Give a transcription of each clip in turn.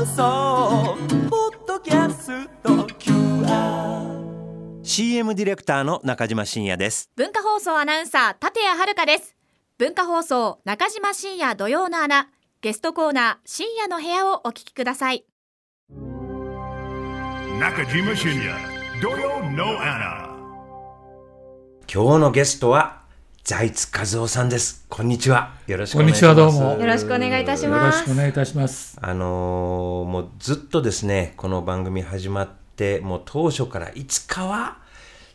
放送ポッドキャスト。CM ディレクターの中島真也です。文化放送アナウンサー立谷遥です。文化放送中島深夜土曜の穴。ゲストコーナー深夜の部屋をお聞きください。中島深也土曜の穴。今日のゲストは財津和夫さんです。こんにちは。よろしくお願いします。こんにちはどうも。よろしくお願いいたしよろますしくお願いいたします。あのーもうずっとですねこの番組始まってもう当初からいつかは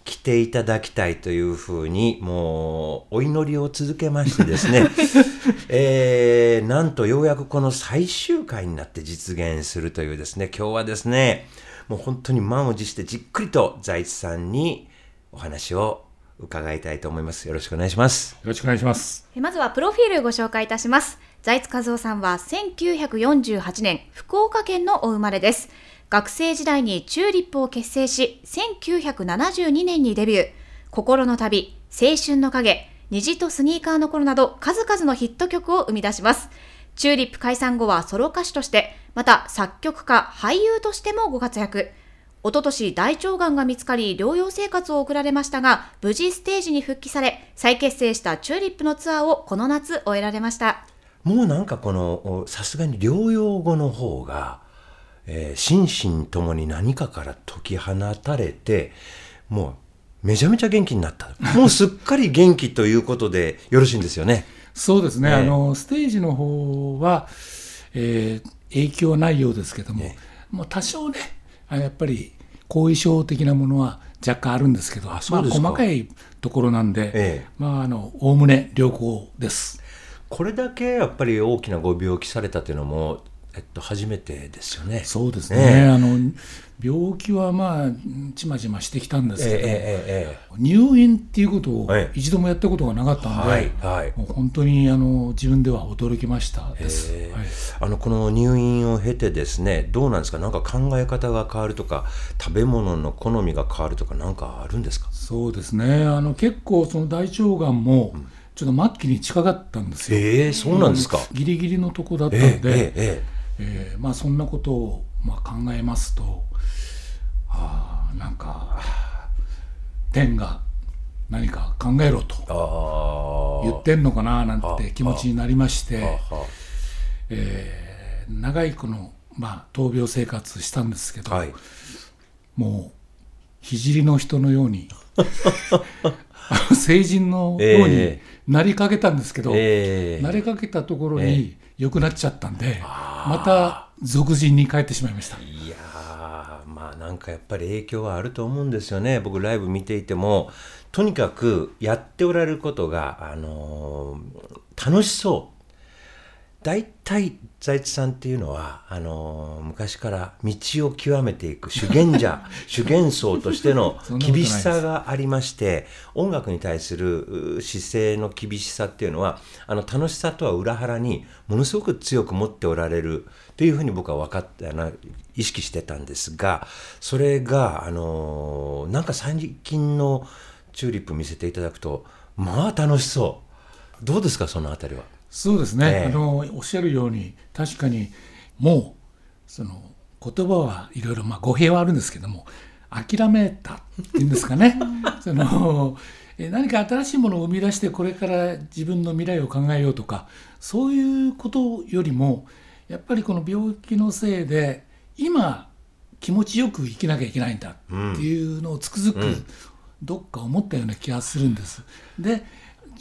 来ていただきたいというふうにもうお祈りを続けましてですね、えーなんとようやくこの最終回になって実現するというですね今日はですねもう本当に満を持してじっくりと財津さんにお話を伺いたいと思います。よろしくお願いします。よろしくお願いします。まずはプロフィールご紹介いたします。財津和夫さんは1948年福岡県のお生まれです。学生時代にチューリップを結成し1972年にデビュー。心の旅青春の影虹とスニーカーの頃など数々のヒット曲を生み出します。チューリップ解散後はソロ歌手としてまた作曲家俳優としてもご活躍おととし大腸がんが見つかり療養生活を送られましたが無事ステージに復帰され再結成したチューリップのツアーをこの夏終えられましたもうなんかこのおさすがに療養後の方が、えー心身ともに何かから解き放たれてもうめちゃめちゃ元気になった もうすっかり元気ということでよろしいんですよね。そうですね。ええあのステージの方は、えー影響ないようですけども、えもう多少ね、あやっぱり後遺症的なものは若干あるんですけど、まあそうですか細かいところなんで、ええまああのおおむね良好です。これだけやっぱり大きなご病気されたというのも、えっと、初めてですよね。そうですね。ええ。あの病気はまあちまちましてきたんですけど、えええええ入院っていうことをええ。一度もやったことがなかったんで、はいはい。もう本当にあの自分では驚きましたです。えはい。あのこの入院を経てですねどうなんですか？なんか考え方が変わるとか食べ物の好みが変わるとかなんかあるんですか？そうですね。あの結構その大腸がんもちょっと末期に近かったんですよ。ええそうなんですか。ギリギリのとこだったえので、えええええーまあ、そんなことをまあ考えますとあーなんか天が何か考えろと言ってんのかななんて気持ちになりまして。はえー長いこの、まあ、闘病生活したんですけど、あはい。もう聖の人のように 成人のようにえなりかけたんですけど、ええなりかけたところに良くなっちゃったんで、また俗人に帰ってしまいました。いやーまあなんかやっぱり影響はあると思うんですよね。僕ライブ見ていてもとにかくやっておられることが、あのー楽しそう大体財津さんっていうのはあのー昔から道を極めていく修験者 修験僧としての厳しさがありまして音楽に対するう姿勢の厳しさっていうのはあの楽しさとは裏腹にものすごく強く持っておられるというふうに僕は分かってあの意識してたんですがそれがあのーなんか最近のチューリップ見せていただくとまあ楽しそうどうですかそのあたりは？そうですね、ええ。あのおっしゃるように確かにもうその言葉はいろいろまあ語弊はあるんですけども諦めたっていうんですかね。そのえ何か新しいものを生み出してこれから自分の未来を考えようとかそういうことよりもやっぱりこの病気のせいで今気持ちよく生きなきゃいけないんだっていうのをつくづくどっか思ったような気がするんです。で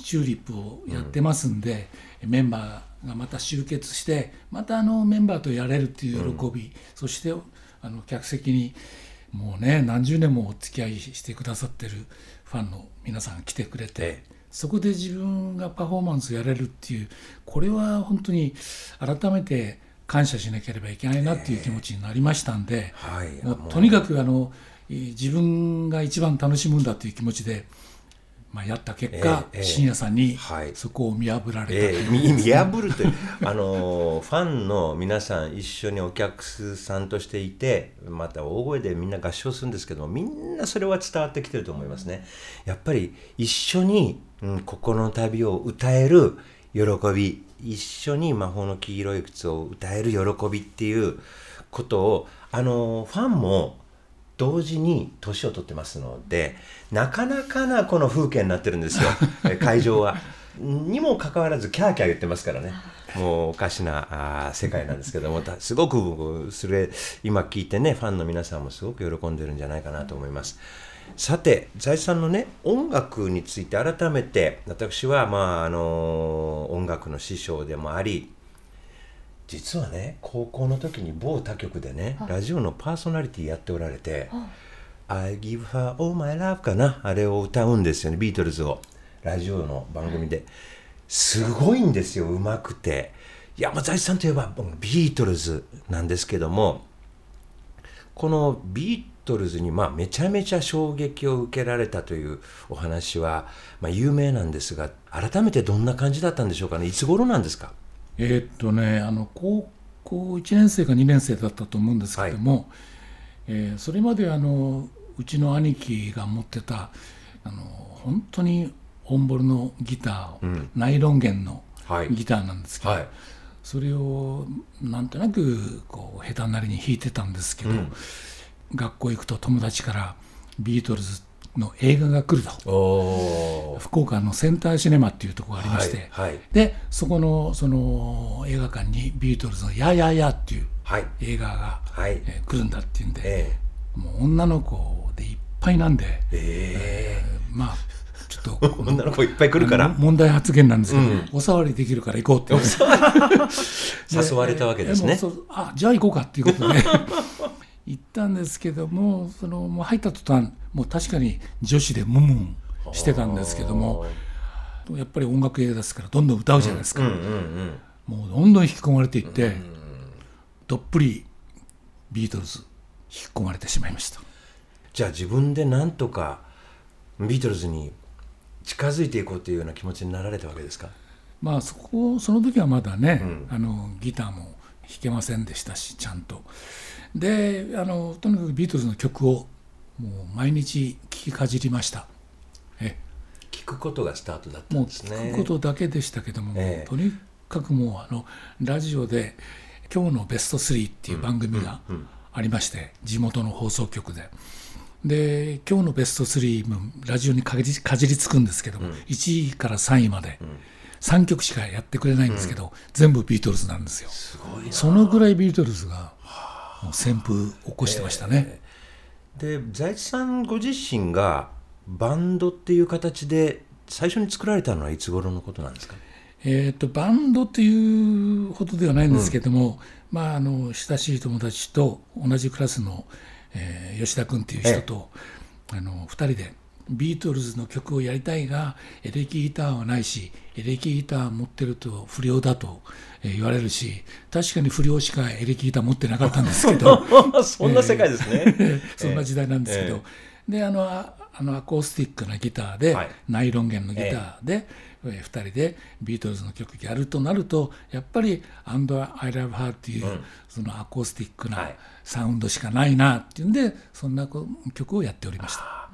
チューリップをやってますんで、メンバーがまた集結してまたあのメンバーとやれるっていう喜び、そしてあの客席にもうね何十年もお付き合いしてくださってるファンの皆さんが来てくれて、ええ。そこで自分がパフォーマンスやれるっていうこれは本当に改めて感謝しなければいけないなっていう気持ちになりましたんで、はい。もうとにかくあのえー自分が一番楽しむんだという気持ちで、まあ、やった結果、ええええ。深夜さんにはい。そこを見破られた。とえー見見破るというあのーファンの皆さん一緒にお客さんとしていてまた大声でみんな合唱するんですけどみんなそれは伝わってきてると思いますね。やっぱり一緒に、うん、心の旅を歌える喜び一緒に魔法の黄色い靴を歌える喜びっていうことをあのファンも同時に年を取ってますのでなかなかなこの風景になってるんですよえ 会場は。にもかかわらずキャーキャー言ってますからねもうおかしなあー世界なんですけどもたすごく僕それ今聞いてねファンの皆さんもすごく喜んでるんじゃないかなと思います。さて財津さんのね音楽について改めて私はまああの音楽の師匠でもあり実はね高校の時に某他局でねラジオのパーソナリティやっておられて「I give her all my love」かなあれを歌うんですよねビートルズを。ラジオの番組で。すごいんですようまくて。山財津さんといえばビートルズなんですけどもこのビートルズにまあめちゃめちゃ衝撃を受けられたというお話はまあ有名なんですが改めてどんな感じだったんでしょうかね。いつ頃なんですか？えーっとねあの高校1年生か2年生だったと思うんですけども、えーそれまであのうちの兄貴が持ってたあの本当にオンボルのギターを、ナイロン弦のはい。ギターなんですけど、はい。それをなんとなくこう下手なりに弾いてたんですけど、学校行くと友達からビートルズの映画が来ると。福岡のセンターシネマっていうところがありまして、はいはい。でそこのその映画館にビートルズの「ややや」っていうはい。映画が、はい。えー来るんだっていうんで、えもう女の子でいっぱいなんで、ええ。まあちょっと 女の子いっぱい来るから。問題発言なんですけど、お触りできるから行こうって 誘われたわけですね。あじゃあ行こうかっていうことで行ったんですけどもそのもう入った途端もう確かに女子でムンムンしてたんですけどもやっぱり音楽映画ですからどんどん歌うじゃないですか、うんうんうん。もうどんどん引き込まれていって、どっぷりビートルズ引き込まれてしまいました。じゃあ自分でなんとかビートルズに近づいていこうというような気持ちになられたわけですか？まあそこその時はまだね、あのギターも弾けませんでしたしちゃんとであのとにかくビートルズの曲をもう毎日聴きかじりました。え聞くことがスタートだったもうんですね。聴くことだけでしたけども、ええ。とにかくもうあのラジオで「今日のベスト3」っていう番組がありまして、地元の放送局で。で今日のベスト3もラジオにかじりかじりつくんですけども、1位から3位まで3曲しかやってくれないんですけど、全部ビートルズなんですよ。すごいな。そのぐらいビートルズがもう旋風起こしてましたね、で財津さんご自身がバンドっていう形で最初に作られたのはいつ頃のことなんですか？えー、とバンドというほどではないんですけども、まあ、あの親しい友達と同じクラスの、えー吉田君っていう人と、あの2人でビートルズの曲をやりたいがエレキギターはないしエレキギター持ってると不良だとえー言われるし確かに不良しかエレキギター持ってなかったんですけど。そんな世界ですね、そんな時代なんですけど、であのああのアコースティックなギターで、はい。ナイロン弦のギターで、え2人でビートルズの曲やるとなるとやっぱり「And I Love Her」っていう、そのアコースティックはない。サウンドしかないなっていうんでそんな曲をやっておりました。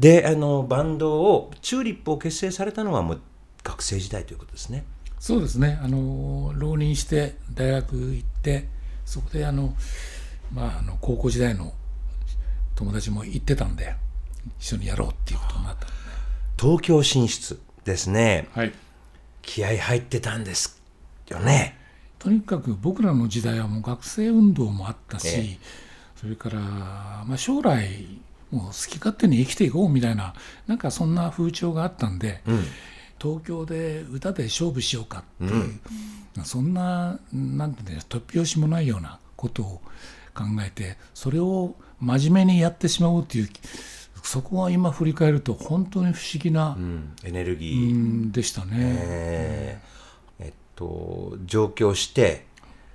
であのバンドをチューリップを結成されたのはもう学生時代ということですね。そうですね。あの浪人して大学行ってそこであの、まあ、あの高校時代の友達も行ってたんで一緒にやろうっていうことになった東京進出ですね。はい。気合入ってたんですよね。とにかく僕らの時代はもう学生運動もあったし、え。それから、まあ、将来もう好き勝手に生きていこうみたいななんかそんな風潮があったんで、東京で歌で勝負しようかっていう、そんななんていうんだ突拍子もないようなことを考えてそれを真面目にやってしまおうっていうそこは今振り返ると本当に不思議な、うん。エネルギうー、んでしたね。え。ーえっと上京して「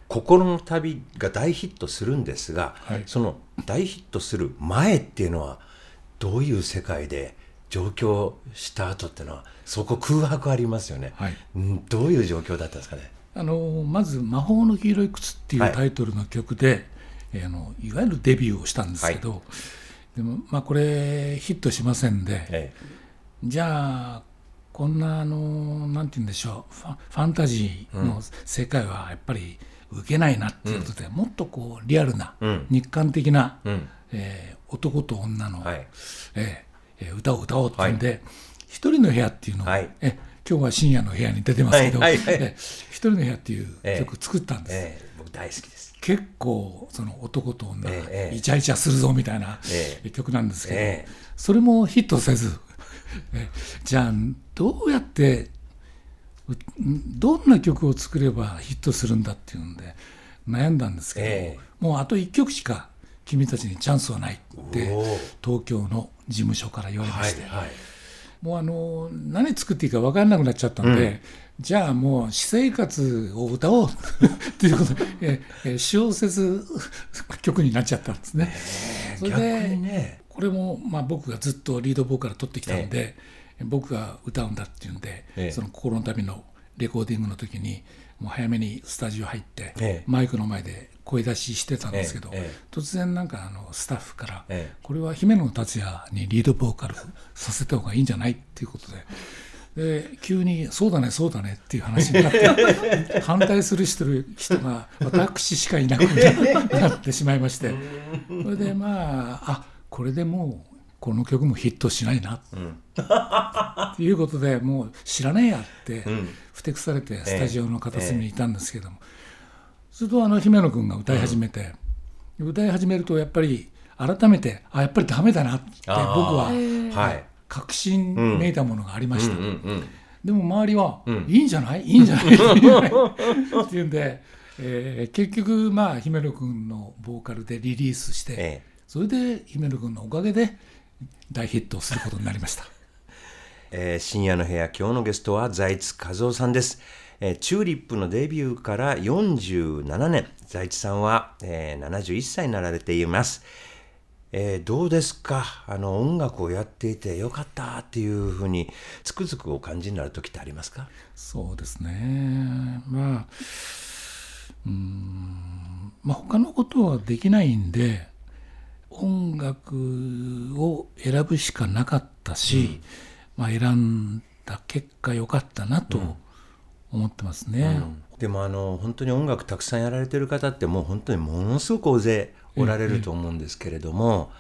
心の旅」が大ヒットするんですが、はい。その大ヒットする前っていうのはどういう世界で上京した後っていうのはそこ空白ありますよね、はい。うんどういう状況だったんですかね？あのまず「魔法の黄色い靴」っていうタイトルの曲で、えーあのいわゆるデビューをしたんですけど、でもまあこれヒットしませんで、えじゃあこんなあのなんて言うんでしょう。ファファンタジーの世界はやっぱり受けないなっていうことで、もっとこうリアルな、うん。日韓的な、うん。えー男と女の、はい。えーえー歌を歌おうっていうんで、一人の部屋っていうのを、はい。え今日は深夜の部屋に出てますけど、はえ一人の部屋っていうええ曲作ったんです。ええ僕大好きです。結構その男と女がええええイチャイチャするぞみたいなえ曲なんですけど、ええそれもヒットせず えじゃあどうやってうどんな曲を作ればヒットするんだっていうんで悩んだんですけど、ええ。もうあと1曲しか君たちにチャンスはないって東京の事務所から言われまして、はいはい。もうあの何作っていいか分からなくなっちゃったんで、じゃあもう私生活を歌おうっていうことで、ええ小説曲になっちゃったんですね。それ逆でにね。これもまあ僕がずっとリードボーカル取ってきたので、僕が歌うんだっていうんで、ええ。その心の旅のレコーディングの時にもう早めにスタジオ入って、ええ。マイクの前で声出ししてたんですけど、突然なんかあのスタッフから、ええ。これは姫野達也にリードボーカル させた方がいいんじゃないっていうことで。で急に「そうだねそうだね」っていう話になって 反対する人人が私しかいなくなってしまいまして。それでまああこれでもうこの曲もヒットしないな。っていうことでもう知らねえやってん。ふてくされてスタジオの片隅にいたんですけども、するとあの姫野君が歌い始めて、歌い始めるとやっぱり改めてあやっぱりダメだなって僕あは確信めいたものがありました。でも周りは、ん。いいんじゃない？いいんじゃない？いいんじゃない？っていうんで、えー結局まあ姫野君のボーカルでリリースして、ええ。それで姫野君のおかげで大ヒットすることになりました。えー深夜の部屋今日のゲストは財津和夫さんです、えーチューリップのデビューから47年財津さんは、えー71歳になられています、えーどうですか？あの音楽をやっていてよかったっていうふうにつくづくお感じになる時ってありますか？そうですね。まあ、うーん、まあ他のことはできないんで、音楽を選ぶしかなかったし、まあ選んだ結果良かったなと思ってますね。でもあの本当に音楽たくさんやられてる方ってもう本当にものすごく大勢おられると思うんですけれども、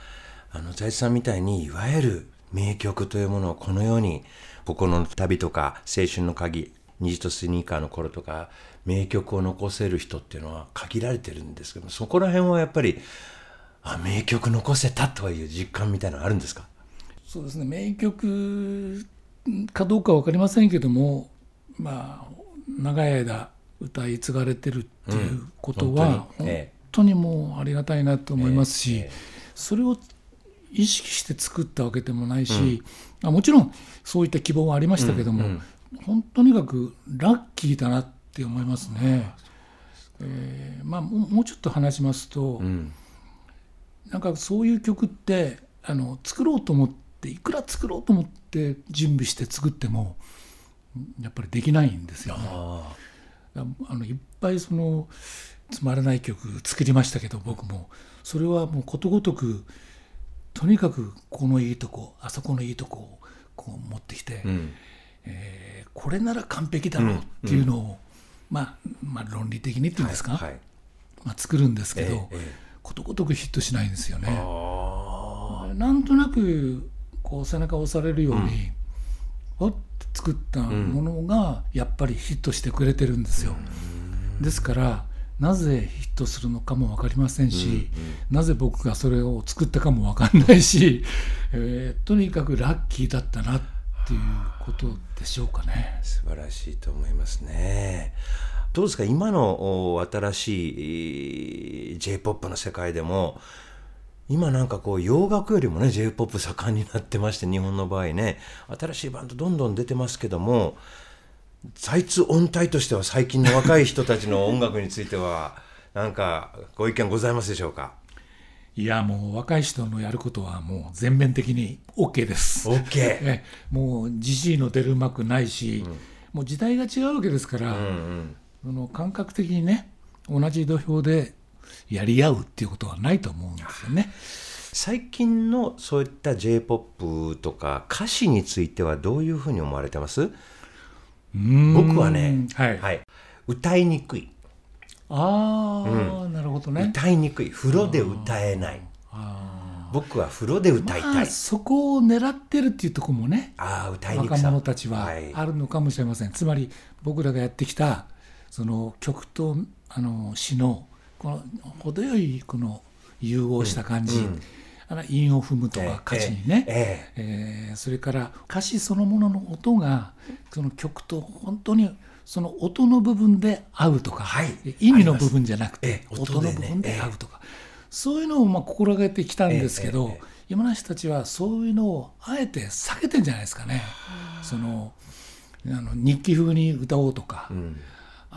あの財津さんみたいにいわゆる名曲というものをこのように「心の旅」とか「青春の鍵」「虹とスニーカーの頃」とか名曲を残せる人っていうのは限られてるんですけどそこら辺はやっぱりあ名曲残せたという実感みたいなのあるんですか？そうですね。名曲かどうか分かりませんけどもまあ長い間歌い継がれてるっていうことは、うん本本当にもうありがたいなと思いますし、ええそれを意識して作ったわけでもないし、あもちろんそういった希望はありましたけども、うんうん。本当にかくラッキーだなって思いますね。えーまあ、もうもうちょっと話しますと、うんなんかそういう曲ってあの作ろうと思っていくら作ろうと思って準備して作ってもやっぱりできないんですよ。ね。あ。あのいっぱいそのつまらない曲作りましたけど僕も。それはもうことごとくとにかくこのいいとこあそこのいいとこをこう持ってきて、ーうん。えーこれなら完璧だろうっていうのを、まあ、まあ論理的にっていうんですか、はいはい。まあ、作るんですけど、ええええことごとくヒットしないんですよね。あなんとなくこう背中を押されるように、わって作ったものがやっぱりヒットしてくれてるんですよ。ですからなぜヒットするのかも分かりませんし、なぜ僕がそれを作ったかも分かんないし、えーとにかくラッキーだったなっていうことでしょうかね。素晴らしいと思いますね。どうですか？今のお新しい j p o p の世界でも今なんかこう洋楽よりもね j p o p 盛んになってまして日本の場合ね。新しいバンドどんどん出てますけども財津音体としては最近の若い人たちの音楽については なんかご意見ございますでしょうか？いやもう若い人のやることはもう全面的に OK です。OK えもうじじいの出る幕ないし、もう時代が違うわけですから、うんうんその感覚的にね同じ土俵でやり合うっていうことはないと思うんですよね。最近のそういった j p o p とか歌詞についてはどういうふうに思われてます？僕はね、はい。歌いにくい。ああ、なるほどね。歌いにくい。風呂で歌えない。僕は風呂で歌いたい、まあ、そこを狙ってるっていうところもねああ歌いにくさ。若者たちははい。あるのかもしれません、つまり僕らがやってきたその曲とあの詩のこの程よいこの融合した感じ、あの韻を踏むとか歌詞にね、ええーそれから歌詞そのものの音がその曲と本当にその音の部分で合うとか、はい。意味の部分じゃなくてええ音の部分で合うとか、そういうのをまあ心がけてきたんですけど、えええ山梨たちはそういうのをあえて避けてんじゃないですかね。そのあの日記風に歌おうとか、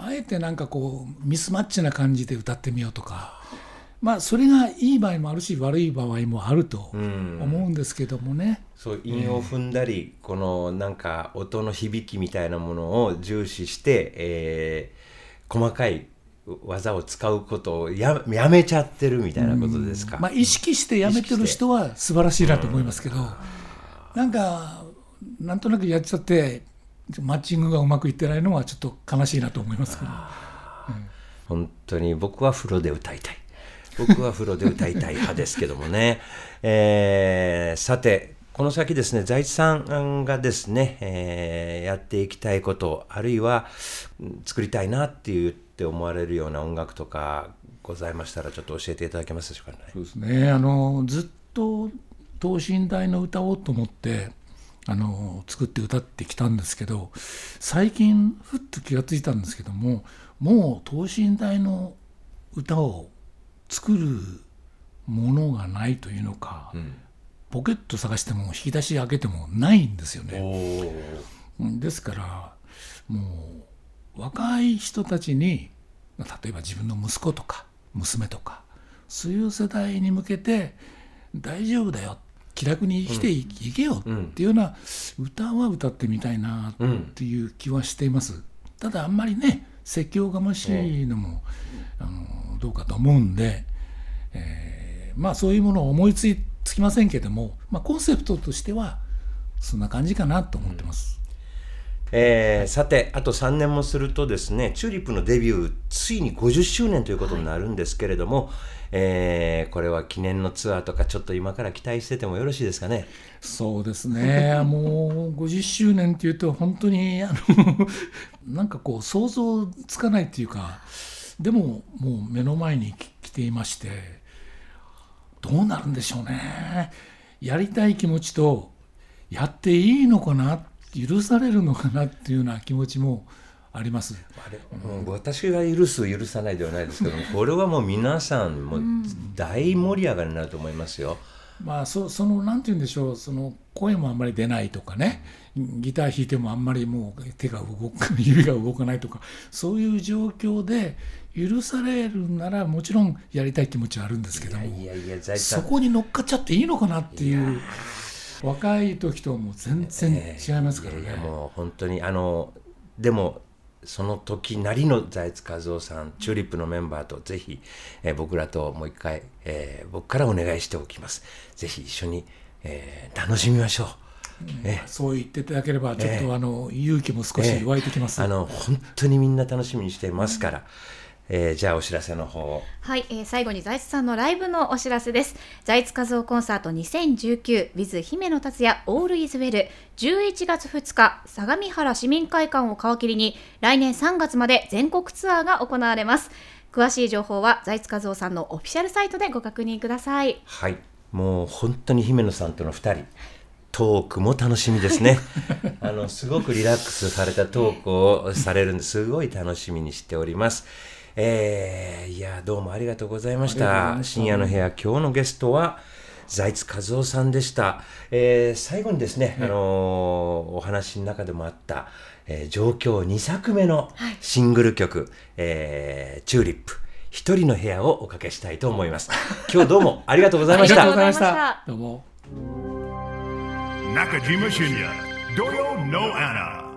あえてなんかこうミスマッチな感じで歌ってみようとか。まあそれがいい場合もあるし悪い場合もあると思うんですけどもね。そう韻を踏んだり、このなんか音の響きみたいなものを重視して、えー細かい技を使うことをややめちゃってるみたいなことですか、まあ、意識してやめてる人は素晴らしいなと思いますけど、なんかなんとなくやっちゃってマッチングがうまくいってないのはちょっと悲しいなと思いますけど。本当に僕は風呂で歌いたい。僕は風呂で歌いたい派ですけどもね、えーさてこの先ですね財津さんがですね、えーやっていきたいことあるいはうん作りたいなって言って思われるような音楽とかございましたらちょっと教えていただけますでしょうかね。そうですね。あのずっと等身大の歌おうと思ってあの作って歌ってきたんですけど最近ふっと気がついたんですけどももう等身大の歌を作るものがないというのか、ポケット探しても引き出し開けてもないんですよね。うんですからもう若い人たちにまあ例えば自分の息子とか娘とかそういう世代に向けて大丈夫だよ気楽に生きてい,、けよっていうような歌は歌ってみたいなっていう気はしています。ただあんまりね説教がましいのも、あのどうかと思うんで、えーまあそういうものを思いつきませんけども、まあ、コンセプトとしてはそんな感じかなと思ってます。えーさてあと3年もするとですねチューリップのデビューついに50周年ということになるんですけれども、えーこれは記念のツアーとかちょっと今から期待しててもよろしいですかね？そうですね。もう50周年っていうと本当にあの なんかこう想像つかないっていうかでももう目の前にき来ていましてどうなるんでしょうね。やりたい気持ちとやっていいのかな許されるのかなっていうような気持ちもあります。あれ、うん私が許す許さないではないですけども これはもう皆さんもう大盛り上がりになると思いますよ。まあ、そそのなんて言うんでしょうその声もあんまり出ないとかね。ギター弾いてもあんまりもう手が動か指が動かないとかそういう状況で許されるならもちろんやりたい気持ちはあるんですけどもそこに乗っかっちゃっていいのかなっていう若い時とはもう全然違いますからね。いやもう本当にあのでもその時なりの財津和夫さんチューリップのメンバーとぜひ、えー僕らともう一回、えー僕からお願いしておきます。ぜひ一緒に、えー楽しみましょう、えそう言っていただければちょっとあの勇気も少し湧いてきます。あの本当にみんな楽しみにしていますから、えーじゃあお知らせの方をはい、えー最後に財津さんのライブのお知らせです。財津和夫コンサート 2019with 姫野達也 All is Well 11月2日相模原市民会館を皮切りに来年3月まで全国ツアーが行われます。詳しい情報は財津和夫さんのオフィシャルサイトでご確認ください。はいもう本当に姫野さんとの2人トークも楽しみですね あのすごくリラックスされたトークをされるんですごい楽しみにしておりますえーいやどうもありがとうございました。深夜の部屋今日のゲストは財津和夫さんでした、えー最後にですね、あのーお話の中でもあった、えー上京2作目のシングル曲「えーチューリップ一人の部屋」をおかけしたいと思います。今日どうもありがとうございましありがとうたございました。どうも。Nakajima Shinya, Doyo no Anna.